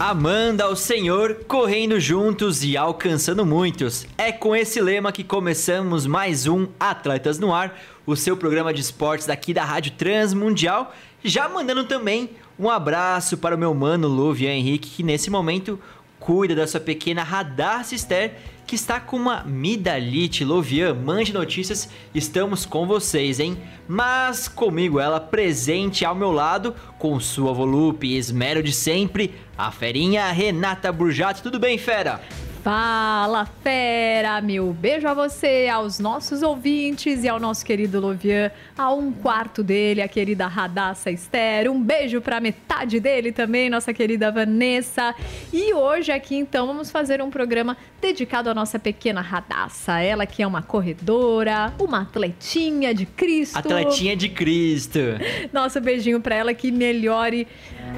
Amanda ao Senhor, correndo juntos e alcançando muitos. É com esse lema que começamos mais um Atletas no Ar, o seu programa de esportes daqui da Rádio Transmundial. Já mandando também um abraço para o meu mano Luvian Henrique, que nesse momento cuida da sua pequena Radar Cister, que está com uma midalite. Lovian, mande notícias, estamos com vocês, hein? Mas comigo ela presente ao meu lado, com sua volupe e esmero de sempre, a ferinha Renata Burjato. Tudo bem, fera? Fala, fera! Meu beijo a você, aos nossos ouvintes e ao nosso querido Lovian, a um quarto dele, a querida Radassa Esther. Um beijo pra metade dele também, nossa querida Vanessa. E hoje aqui, então, vamos fazer um programa dedicado à nossa pequena Radassa. Ela que é uma corredora, uma atletinha de Cristo. Atletinha de Cristo. Nosso beijinho pra ela que melhore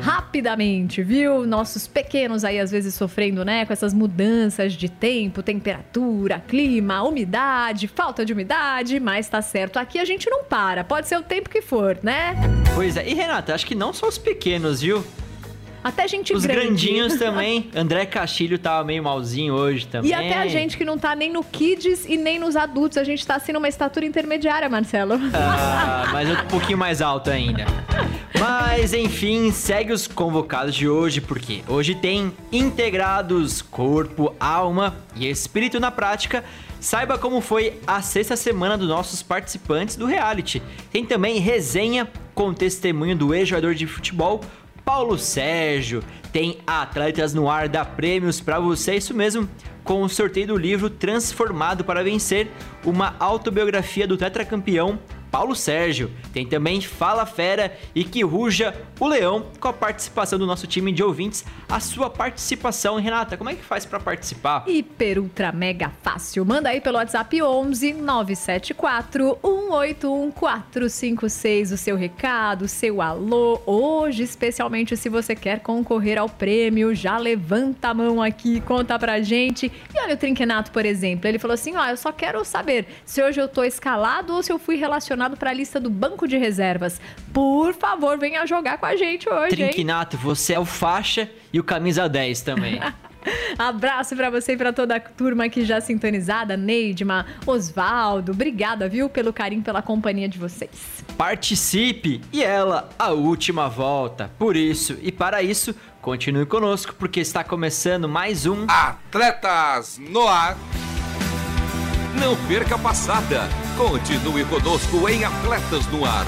rapidamente, viu? Nossos pequenos aí às vezes sofrendo, né, com essas mudanças de tempo, temperatura, clima, umidade, falta de umidade, mas tá certo. Aqui a gente não para, pode ser o tempo que for, né? Pois é. E Renata, acho que não só os pequenos, viu? Até gente Os grande. grandinhos também. André Castilho tava meio malzinho hoje também. E até a gente que não tá nem no kids e nem nos adultos, a gente tá assim numa estatura intermediária, Marcelo. Ah, mas um pouquinho mais alto ainda. Mas enfim, segue os convocados de hoje, porque hoje tem integrados corpo, alma e espírito na prática. Saiba como foi a sexta semana dos nossos participantes do reality. Tem também resenha com testemunho do ex-jogador de futebol Paulo Sérgio. Tem Atletas no Ar da Prêmios para você, isso mesmo, com o sorteio do livro Transformado para Vencer, uma autobiografia do tetracampeão Paulo Sérgio. Tem também Fala Fera e Que Ruja o Leão, com a participação do nosso time de ouvintes. A sua participação, Renata, como é que faz para participar? Hiper ultra mega fácil. Manda aí pelo WhatsApp 11 974 181 456 o seu recado, o seu alô. Hoje, especialmente se você quer concorrer ao prêmio, já levanta a mão aqui, conta pra gente. E olha o Trinquenato, por exemplo, ele falou assim: "Ó, eu só quero saber se hoje eu tô escalado ou se eu fui relacionado para a lista do banco de reservas. Por favor, venha jogar com a gente hoje, hein? Trinquinato, você é o faixa e o camisa 10 também. Abraço pra você e pra toda a turma aqui já sintonizada, Neidma, Osvaldo, obrigada, viu, pelo carinho, pela companhia de vocês. Participe e ela a última volta. Por isso e para isso, continue conosco porque está começando mais um Atletas no Ar. Não perca a passada. Continue conosco em Atletas no Ar.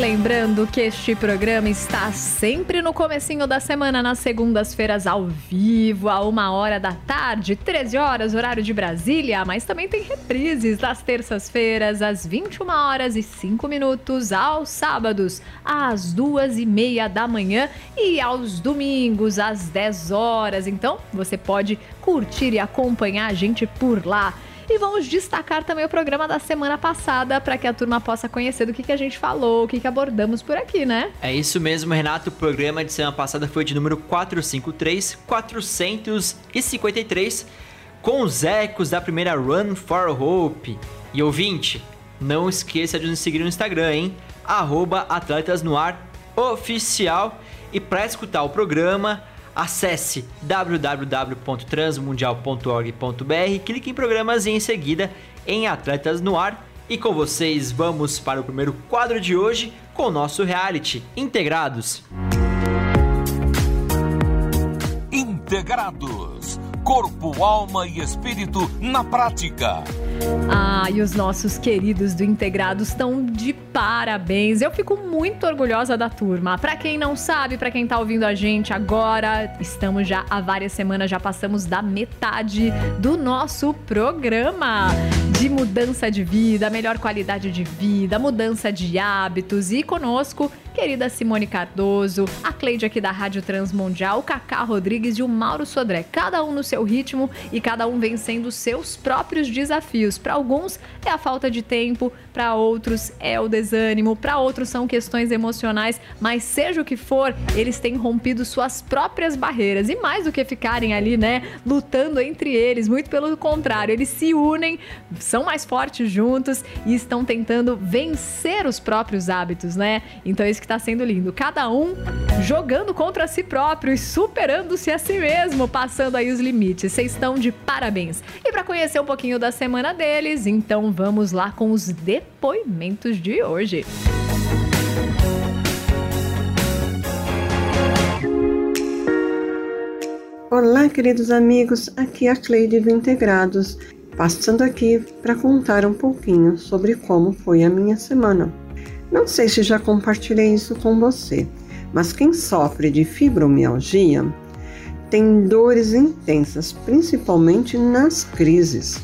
Lembrando que este programa está sempre no comecinho da semana, nas segundas-feiras ao vivo, a uma hora da tarde, 13 horas, horário de Brasília, mas também tem reprises das terças-feiras, às 21 horas e 5 minutos, aos sábados, às duas e meia da manhã e aos domingos, às 10 horas. Então, você pode curtir e acompanhar a gente por lá. E vamos destacar também o programa da semana passada para que a turma possa conhecer do que, que a gente falou, o que, que abordamos por aqui, né? É isso mesmo, Renato. O programa de semana passada foi de número 453, 453, com os ecos da primeira Run for Hope. E ouvinte, não esqueça de nos seguir no Instagram, hein? Arroba Atletas no Ar Oficial. E para escutar o programa, acesse www.transmundial.org.br, clique em programas e em seguida em Atletas no Ar. E com vocês, vamos para o primeiro quadro de hoje com o nosso reality Integrados. Integrados. Corpo, alma e espírito na prática. Ah, e os nossos queridos do Integrado estão de parabéns. Eu fico muito orgulhosa da turma. Para quem não sabe, para quem tá ouvindo a gente agora, estamos já há várias semanas, já passamos da metade do nosso programa de mudança de vida, melhor qualidade de vida, mudança de hábitos. E conosco querida Simone Cardoso, a Cleide aqui da Rádio Transmundial, o Cacá Rodrigues e o Mauro Sodré, cada um no seu ritmo e cada um vencendo seus próprios desafios. Para alguns é a falta de tempo, para outros é o desânimo, para outros são questões emocionais, mas seja o que for, eles têm rompido suas próprias barreiras. E mais do que ficarem ali, né, lutando entre eles, muito pelo contrário, eles se unem, são mais fortes juntos e estão tentando vencer os próprios hábitos, né? Então isso que está sendo lindo. Cada um jogando contra si próprio e superando-se a si mesmo, passando aí os limites. Vocês estão de parabéns. E para conhecer um pouquinho da semana deles, então vamos lá com os depoimentos de hoje. Olá, queridos amigos, aqui é a Cleide do Integrados, passando aqui para contar um pouquinho sobre como foi a minha semana. Não sei se já compartilhei isso com você, mas quem sofre de fibromialgia tem dores intensas, principalmente nas crises.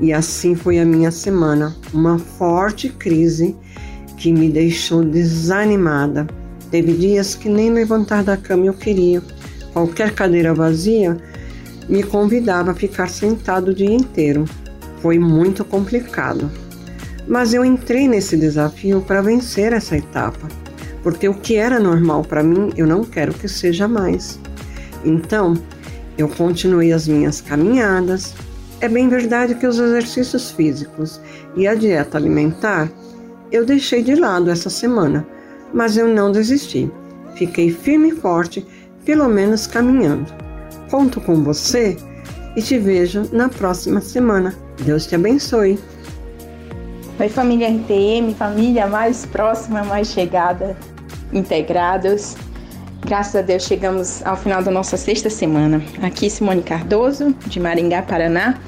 E assim foi a minha semana, uma forte crise que me deixou desanimada. Teve dias que nem levantar da cama eu queria. Qualquer cadeira vazia me convidava a ficar sentado o dia inteiro. Foi muito complicado. Mas eu entrei nesse desafio para vencer essa etapa, porque o que era normal para mim, eu não quero que seja mais. Então, eu continuei as minhas caminhadas. É bem verdade que os exercícios físicos e a dieta alimentar eu deixei de lado essa semana, mas eu não desisti. Fiquei firme e forte, pelo menos caminhando. Conto com você e te vejo na próxima semana. Deus te abençoe. Oi, família RTM, família mais próxima, mais chegada, integrados. Graças a Deus chegamos ao final da nossa sexta semana. Aqui Simone Cardoso, de Maringá, Paraná.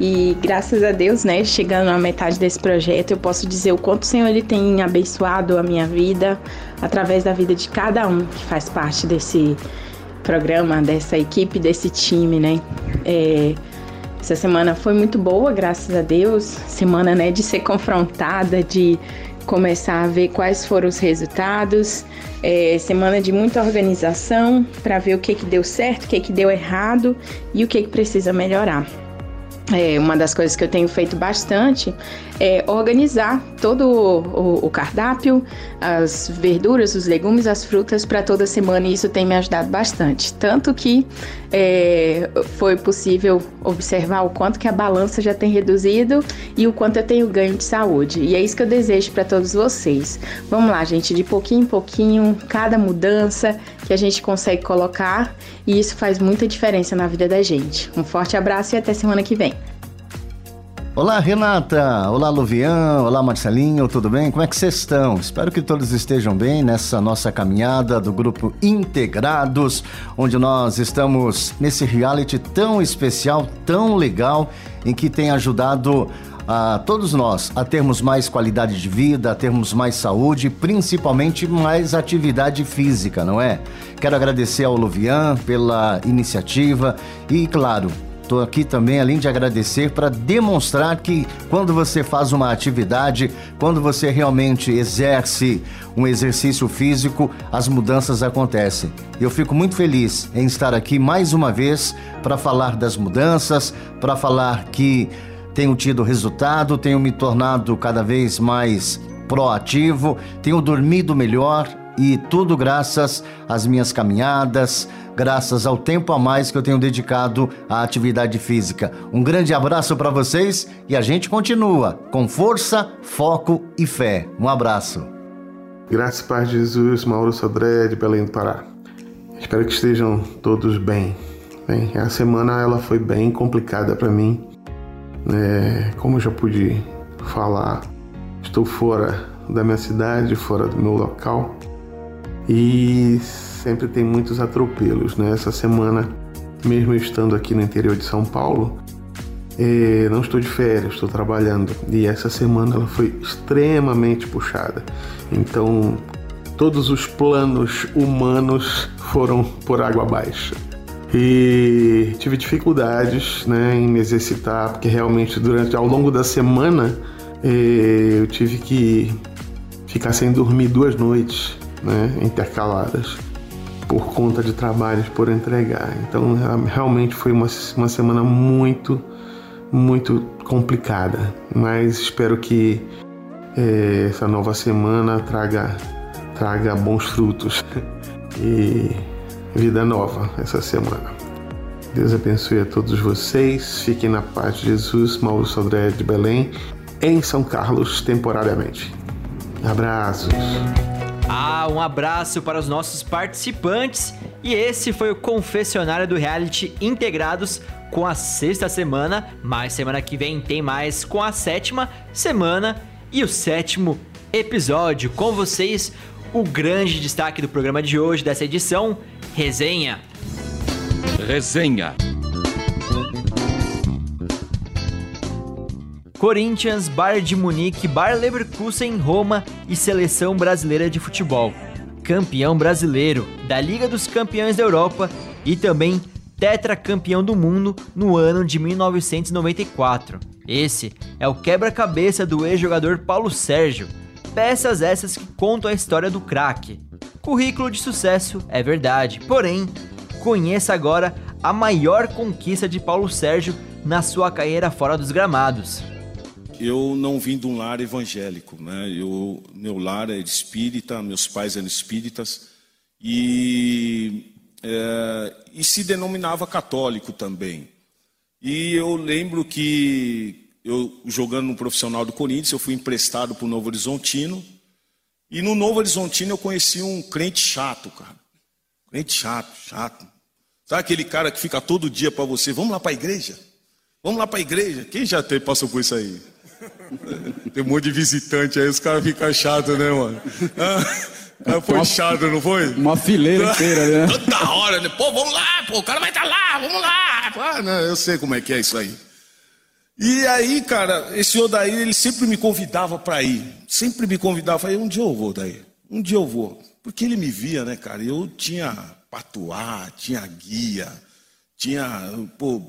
E graças a Deus, né, chegando à metade desse projeto, eu posso dizer o quanto o Senhor ele tem abençoado a minha vida através da vida de cada um que faz parte desse programa, dessa equipe, desse time, né? É, essa semana foi muito boa, graças a Deus. Semana, né, de ser confrontada, de começar a ver quais foram os resultados. É, semana de muita organização para ver o que que deu certo, o que que deu errado e o que que precisa melhorar. É, uma das coisas que eu tenho feito bastante é organizar todo o, o cardápio, as verduras, os legumes, as frutas para toda semana e isso tem me ajudado bastante. Tanto que é, foi possível observar o quanto que a balança já tem reduzido e o quanto eu tenho ganho de saúde. E é isso que eu desejo para todos vocês. Vamos lá, gente, de pouquinho em pouquinho, cada mudança que a gente consegue colocar e isso faz muita diferença na vida da gente. Um forte abraço e até semana que vem. Olá, Renata. Olá, Luvian. Olá, Marcelinho. Tudo bem? Como é que vocês estão? Espero que todos estejam bem nessa nossa caminhada do grupo Integrados, onde nós estamos nesse reality tão especial, tão legal, em que tem ajudado a todos nós a termos mais qualidade de vida, a termos mais saúde, principalmente mais atividade física, não é? Quero agradecer ao Luvian pela iniciativa e, claro, Estou aqui também, além de agradecer, para demonstrar que quando você faz uma atividade, quando você realmente exerce um exercício físico, as mudanças acontecem. Eu fico muito feliz em estar aqui mais uma vez para falar das mudanças, para falar que tenho tido resultado, tenho me tornado cada vez mais proativo, tenho dormido melhor e tudo graças às minhas caminhadas, graças ao tempo a mais que eu tenho dedicado à atividade física. Um grande abraço para vocês e a gente continua com força, foco e fé. Um abraço. Graças a Paz de Jesus, Mauro Sodré de Belém do Pará. Espero que estejam todos bem. bem a semana ela foi bem complicada para mim. É, como eu já pude falar, estou fora da minha cidade, fora do meu local. E sempre tem muitos atropelos, né? Essa semana mesmo estando aqui no interior de São Paulo, é, não estou de férias, estou trabalhando. E essa semana ela foi extremamente puxada. Então, todos os planos humanos foram por água abaixo. E tive dificuldades né, em me exercitar, porque realmente durante ao longo da semana é, eu tive que ficar sem dormir duas noites né, intercaladas por conta de trabalhos por entregar. Então realmente foi uma, uma semana muito, muito complicada. Mas espero que é, essa nova semana traga, traga bons frutos e vida nova essa semana. Deus abençoe a todos vocês. Fiquem na paz de Jesus. Maurício André de Belém, em São Carlos, temporariamente. Abraços. Ah, um abraço para os nossos participantes. E esse foi o confessionário do reality integrados com a sexta semana, mas semana que vem tem mais com a sétima semana e o sétimo episódio. Com vocês, o grande destaque do programa de hoje, dessa edição, resenha. Resenha. Corinthians, Bayern de Munique, Bayer Leverkusen, Roma e Seleção Brasileira de Futebol. Campeão brasileiro da Liga dos Campeões da Europa e também tetracampeão do mundo no ano de 1994. Esse é o quebra-cabeça do ex-jogador Paulo Sérgio. Peças essas que contam a história do craque. Currículo de sucesso é verdade, porém, conheça agora a maior conquista de Paulo Sérgio na sua carreira fora dos gramados eu não vim de um lar evangélico, né? Eu, meu lar é espírita, meus pais eram espíritas e, é, e se denominava católico também. E eu lembro que eu jogando no profissional do Corinthians, eu fui emprestado para o Novo Horizontino e no Novo Horizontino eu conheci um crente chato, cara. Crente chato, chato. Sabe aquele cara que fica todo dia para você, vamos lá para a igreja? Vamos lá para a igreja. Quem já passou por isso aí? Tem um monte de visitante aí, os caras ficam chatos, né, mano? Ah, foi uma, chato, não foi? Uma fileira inteira, né? Toda hora, né? Pô, vamos lá, pô, o cara vai estar tá lá, vamos lá. Ah, não, eu sei como é que é isso aí. E aí, cara, esse Odair, ele sempre me convidava para ir. Sempre me convidava. Falei, um dia eu vou, Odair. Um dia eu vou. Porque ele me via, né, cara? Eu tinha patuá, tinha guia tinha, pô,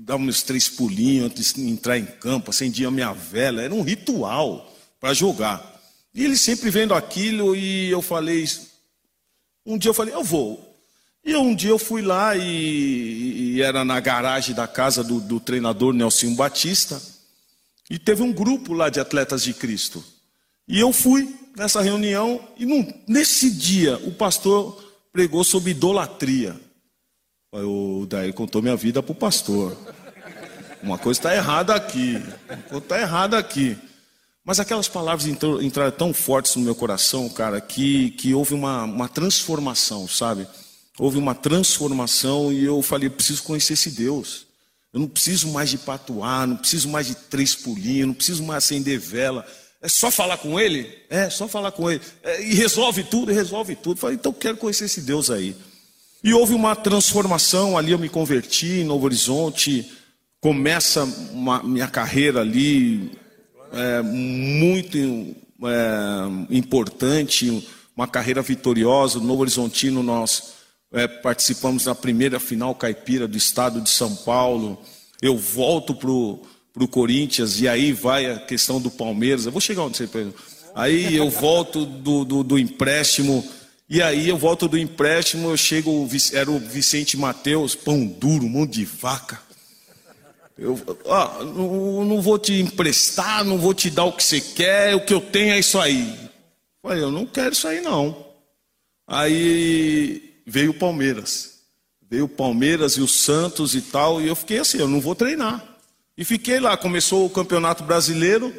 dava uns três pulinhos antes de entrar em campo, acendia minha vela, era um ritual para jogar. E ele sempre vendo aquilo e eu falei, um dia eu falei, eu vou. E um dia eu fui lá e, e era na garagem da casa do, do treinador Nelson Batista e teve um grupo lá de atletas de Cristo. E eu fui nessa reunião e num, nesse dia o pastor pregou sobre idolatria. O Daí contou minha vida para o pastor. Uma coisa está errada aqui. Uma coisa está errada aqui. Mas aquelas palavras entraram tão fortes no meu coração, cara, que, que houve uma, uma transformação, sabe? Houve uma transformação e eu falei: preciso conhecer esse Deus. Eu não preciso mais de patuar, não preciso mais de três pulinhos, não preciso mais acender vela. É só falar com ele? É, só falar com ele. É, e resolve tudo, resolve tudo. Falei, então quero conhecer esse Deus aí. E houve uma transformação, ali eu me converti em Novo Horizonte, começa uma, minha carreira ali, é, muito é, importante, uma carreira vitoriosa. No Novo Horizontino nós é, participamos da primeira final caipira do estado de São Paulo. Eu volto para o Corinthians e aí vai a questão do Palmeiras. Eu vou chegar onde você... Aí eu volto do, do, do empréstimo e aí eu volto do empréstimo, eu chego, era o Vicente Mateus, pão duro, monte de vaca. Eu ó, não, não, vou te emprestar, não vou te dar o que você quer, o que eu tenho é isso aí. Falei, eu não quero isso aí não. Aí veio o Palmeiras. Veio o Palmeiras e o Santos e tal, e eu fiquei assim, eu não vou treinar. E fiquei lá, começou o Campeonato Brasileiro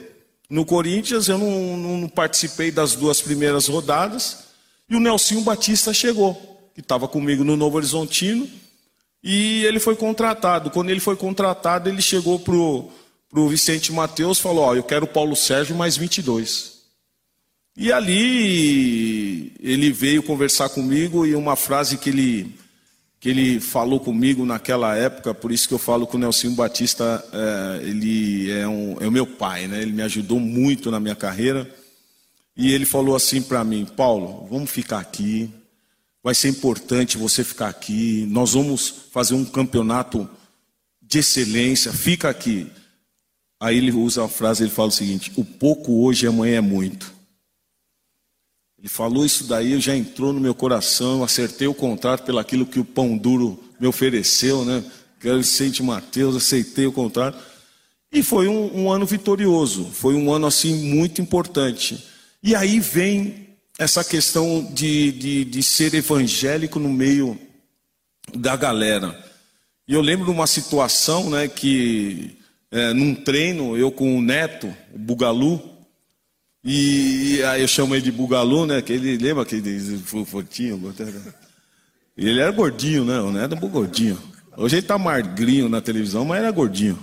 no Corinthians, eu não, não participei das duas primeiras rodadas. E o Nelsinho Batista chegou, que estava comigo no Novo Horizontino, e ele foi contratado. Quando ele foi contratado, ele chegou para o Vicente Mateus e falou: Ó, eu quero Paulo Sérgio mais 22. E ali ele veio conversar comigo e uma frase que ele, que ele falou comigo naquela época, por isso que eu falo que o Nelson Batista, é, ele é, um, é o meu pai, né? ele me ajudou muito na minha carreira. E ele falou assim para mim: Paulo, vamos ficar aqui, vai ser importante você ficar aqui, nós vamos fazer um campeonato de excelência, fica aqui. Aí ele usa a frase, ele fala o seguinte: o pouco hoje amanhã é muito. Ele falou isso daí, já entrou no meu coração, acertei o contrato pelo aquilo que o pão duro me ofereceu, né? Que era Vicente Mateus, aceitei o contrato. E foi um, um, ano vitorioso, foi um ano assim muito importante. E aí vem essa questão de, de, de ser evangélico no meio da galera. E eu lembro de uma situação, né, que é, num treino, eu com o neto, o Bugalu, e aí eu chamo ele de Bugalu, né? Que ele lembra que ele fortinho. Ele era gordinho, né? O Neto era gordinho. Hoje ele tá magrinho na televisão, mas era gordinho.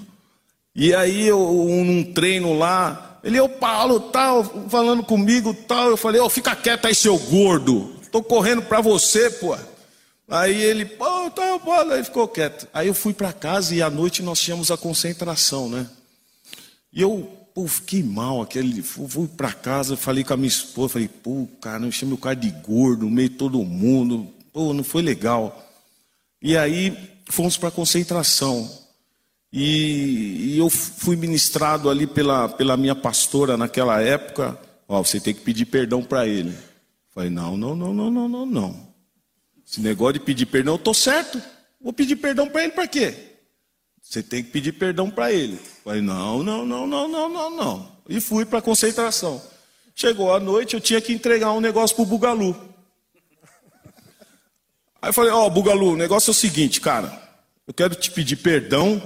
E aí eu num treino lá, ele, ô Paulo, tal, falando comigo, tal. Eu falei, ô, oh, fica quieto aí, seu gordo. Tô correndo pra você, pô. Aí ele, pô, tá, pô, aí ficou quieto. Aí eu fui para casa e à noite nós tínhamos a concentração, né? E eu pô, fiquei mal. Aquele, fui para casa, falei com a minha esposa, falei, pô, cara, eu chamei o cara de gordo, no meio de todo mundo, pô, não foi legal. E aí fomos para a concentração. E, e, eu fui ministrado ali pela, pela minha pastora naquela época. Ó, você tem que pedir perdão para ele. Falei, não, não, não, não, não, não, não. Esse negócio de pedir perdão, eu tô certo. Vou pedir perdão para ele para quê? Você tem que pedir perdão para ele. Falei, não, não, não, não, não, não, não. E fui para a concentração. Chegou a noite, eu tinha que entregar um negócio para o Bugalu. Aí eu falei, ó, oh, Bugalu, o negócio é o seguinte, cara. Eu quero te pedir perdão,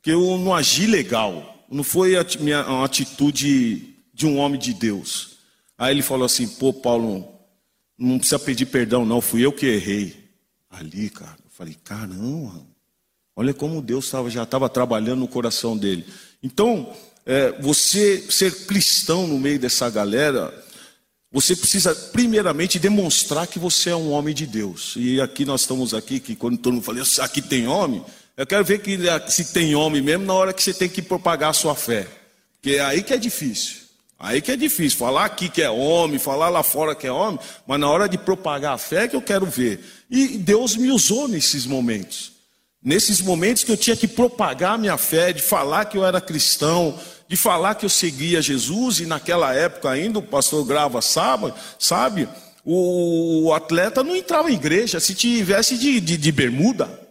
porque eu não agi legal. Não foi a minha a atitude de um homem de Deus. Aí ele falou assim, pô, Paulo, não precisa pedir perdão, não, fui eu que errei. Ali, cara, eu falei, caramba, Olha como Deus tava, já estava trabalhando no coração dele. Então, é, você ser cristão no meio dessa galera, você precisa primeiramente demonstrar que você é um homem de Deus. E aqui nós estamos aqui, que quando todo mundo fala, aqui tem homem, eu quero ver que se tem homem mesmo na hora que você tem que propagar a sua fé. Porque é aí que é difícil. Aí que é difícil. Falar aqui que é homem, falar lá fora que é homem, mas na hora de propagar a fé é que eu quero ver. E Deus me usou nesses momentos. Nesses momentos que eu tinha que propagar minha fé, de falar que eu era cristão, de falar que eu seguia Jesus, e naquela época ainda, o pastor Grava sabe, sabe o atleta não entrava em igreja se tivesse de, de, de bermuda.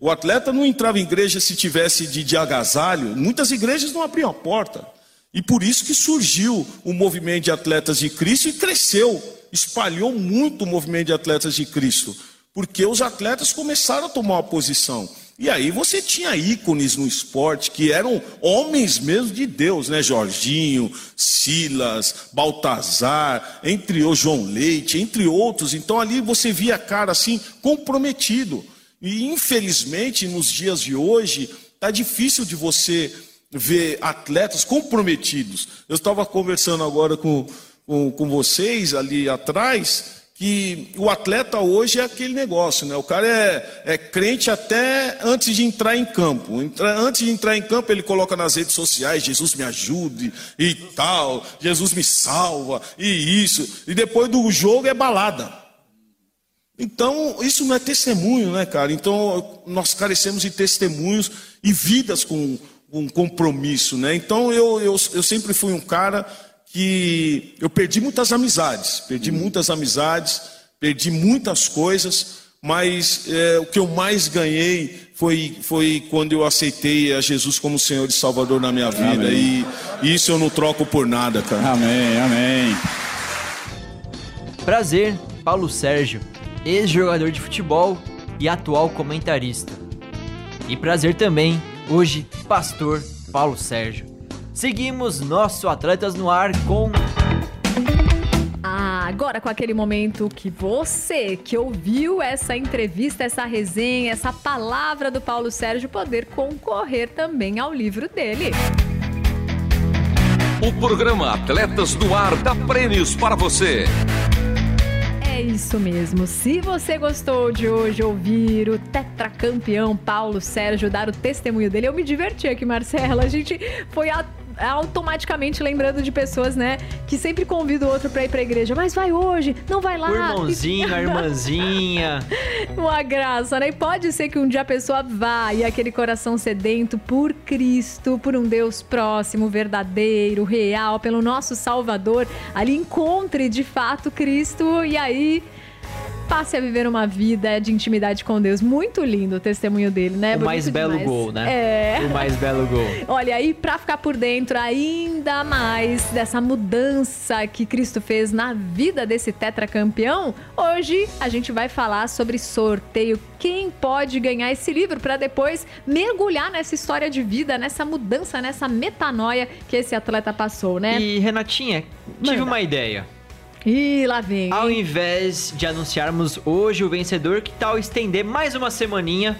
O atleta não entrava em igreja se tivesse de, de agasalho. Muitas igrejas não abriam a porta. E por isso que surgiu o movimento de atletas de Cristo e cresceu, espalhou muito o movimento de atletas de Cristo porque os atletas começaram a tomar uma posição. E aí você tinha ícones no esporte que eram homens mesmo de Deus, né? Jorginho, Silas, Baltazar, entre o João Leite, entre outros. Então ali você via cara assim comprometido. E infelizmente nos dias de hoje tá difícil de você ver atletas comprometidos. Eu estava conversando agora com, com, com vocês ali atrás que o atleta hoje é aquele negócio, né? O cara é, é crente até antes de entrar em campo. Antes de entrar em campo, ele coloca nas redes sociais: Jesus me ajude e tal, Jesus me salva e isso. E depois do jogo é balada. Então, isso não é testemunho, né, cara? Então, nós carecemos de testemunhos e vidas com um compromisso, né? Então, eu, eu, eu sempre fui um cara que eu perdi muitas amizades, perdi muitas amizades, perdi muitas coisas, mas é, o que eu mais ganhei foi, foi quando eu aceitei a Jesus como Senhor e Salvador na minha vida. E, e isso eu não troco por nada, cara. Amém, amém. Prazer, Paulo Sérgio, ex-jogador de futebol e atual comentarista. E prazer também, hoje, pastor Paulo Sérgio. Seguimos nosso Atletas no Ar com. Ah, agora com aquele momento que você que ouviu essa entrevista, essa resenha, essa palavra do Paulo Sérgio poder concorrer também ao livro dele. O programa Atletas no Ar dá prêmios para você. Isso mesmo. Se você gostou de hoje ouvir o tetracampeão Paulo Sérgio dar o testemunho dele, eu me diverti aqui, Marcela. A gente foi a automaticamente lembrando de pessoas, né, que sempre convida o outro pra ir pra igreja. Mas vai hoje, não vai lá. O irmãozinho, a irmãzinha. Uma graça, né? E pode ser que um dia a pessoa vá e aquele coração sedento por Cristo, por um Deus próximo, verdadeiro, real, pelo nosso Salvador, ali encontre de fato Cristo e aí passe a viver uma vida de intimidade com Deus. Muito lindo o testemunho dele, né? O Bonito mais belo demais. gol, né? É. O mais belo gol. Olha, aí pra ficar por dentro ainda mais dessa mudança que Cristo fez na vida desse tetracampeão, hoje a gente vai falar sobre sorteio. Quem pode ganhar esse livro para depois mergulhar nessa história de vida, nessa mudança, nessa metanoia que esse atleta passou, né? E Renatinha, tive Manda. uma ideia. Ih, lá vem. Ao invés de anunciarmos hoje o vencedor, que tal estender mais uma semaninha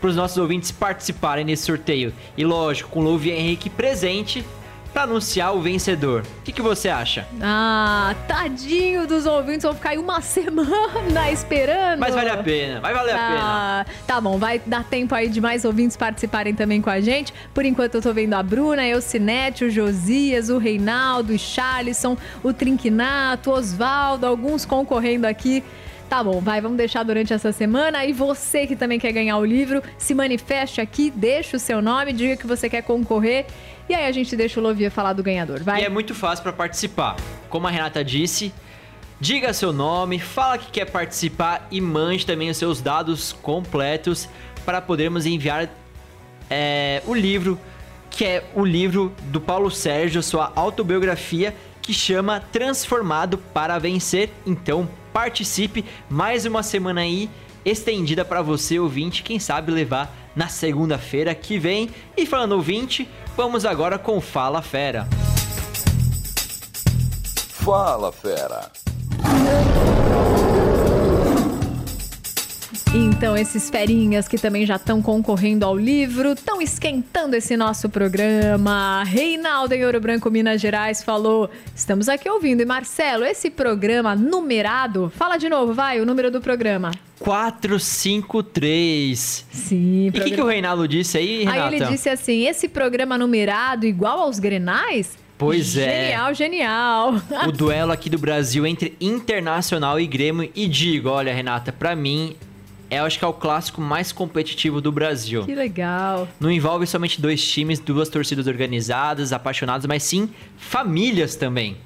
para os nossos ouvintes participarem nesse sorteio? E lógico, com o Louvi Henrique presente para anunciar o vencedor. O que, que você acha? Ah, tadinho dos ouvintes, vão ficar aí uma semana esperando. Mas vale a pena, vai valer a pena. Tá, tá bom, vai dar tempo aí de mais ouvintes participarem também com a gente. Por enquanto eu tô vendo a Bruna, a Eucinete, o Josias, o Reinaldo, o Charlison, o Trinquinato, o Osvaldo, alguns concorrendo aqui. Tá bom, vai, vamos deixar durante essa semana. E você que também quer ganhar o livro, se manifeste aqui, deixa o seu nome, diga que você quer concorrer. E aí a gente deixa o Lovia falar do ganhador, vai? E é muito fácil para participar. Como a Renata disse, diga seu nome, fala que quer participar e mande também os seus dados completos para podermos enviar é, o livro, que é o livro do Paulo Sérgio, sua autobiografia, que chama Transformado para Vencer. Então participe, mais uma semana aí estendida para você, ouvinte, quem sabe levar na segunda-feira que vem. E falando ouvinte, vamos agora com Fala Fera. Fala, fera. Então, esses ferinhas que também já estão concorrendo ao livro, estão esquentando esse nosso programa. Reinaldo em Ouro Branco, Minas Gerais, falou: estamos aqui ouvindo. E Marcelo, esse programa numerado, fala de novo, vai, o número do programa. 453. Sim, E o que, que o Reinaldo disse aí, Renata? Aí ele disse assim: esse programa numerado igual aos grenais? Pois é. Genial, genial. O duelo aqui do Brasil entre Internacional e Grêmio. E digo, olha, Renata, pra mim, é, eu acho que é o clássico mais competitivo do Brasil. que legal. Não envolve somente dois times, duas torcidas organizadas, apaixonadas, mas sim famílias também.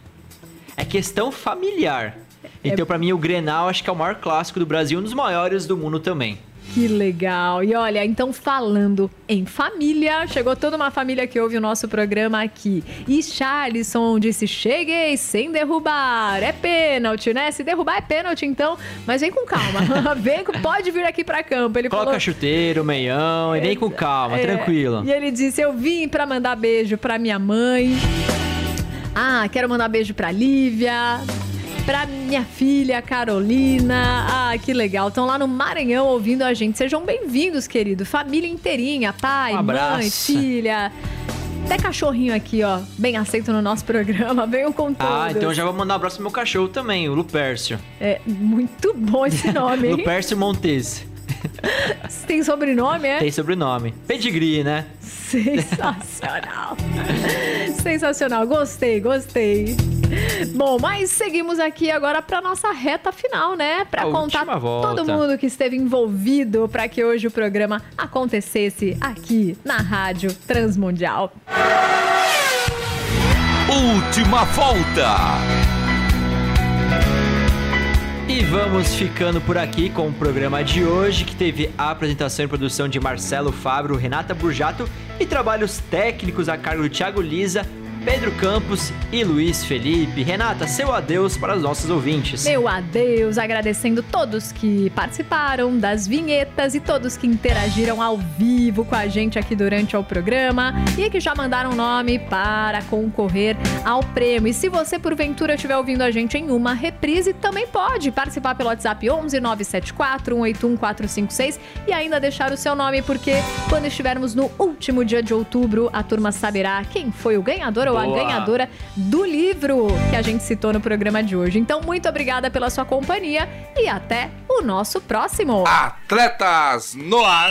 É questão familiar. Então, pra mim, o Grenal acho que é o maior clássico do Brasil, um dos maiores do mundo também. Que legal. E olha, então falando em família, chegou toda uma família que ouve o nosso programa aqui. E Charlison disse: Cheguei sem derrubar. É pênalti, né? Se derrubar é pênalti, então. Mas vem com calma. vem, pode vir aqui pra campo. Ele Coloca falou. chuteiro, meião, e vem com calma, É, tranquilo. E ele disse: Eu vim pra mandar beijo pra minha mãe. Ah, quero mandar beijo pra Lívia. Pra minha filha Carolina. Ah, que legal. Estão lá no Maranhão ouvindo a gente. Sejam bem-vindos, querido. Família inteirinha. Pai, Um mãe, filha. Até cachorrinho aqui, ó. Bem aceito no nosso programa. Venham com todos. Ah, então já vou mandar um abraço pro meu cachorro também, o Lupércio. É muito bom esse nome, hein? Lupércio Montese. Tem sobrenome, é? Tem sobrenome. Pedigree, né? Sensacional. Sensacional. Gostei, gostei. Bom, mas seguimos aqui agora para nossa reta final, né? Para contar todo mundo que esteve envolvido para que hoje o programa acontecesse aqui na Rádio Transmundial. Última volta. E vamos ficando por aqui com o programa de hoje, que teve a apresentação e produção de Marcelo Fábio, Renata Burjato e trabalhos técnicos a cargo do Thiago Lisa, Pedro Campos e Luiz Felipe. Renata, seu adeus para os nossos ouvintes. Meu adeus, agradecendo todos que participaram das vinhetas e todos que interagiram ao vivo com a gente aqui durante o programa e que já mandaram nome para concorrer ao prêmio. E se você porventura estiver ouvindo a gente em uma reprise, também pode participar pelo WhatsApp 11 974 181 456 e ainda deixar o seu nome, porque quando estivermos no último dia de outubro, a turma saberá quem foi o ganhador ou Boa. a ganhadora do livro que a gente citou no programa de hoje. Então, muito obrigada pela sua companhia e até o nosso próximo. Atletas no ar.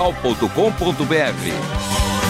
transmundial.com.br.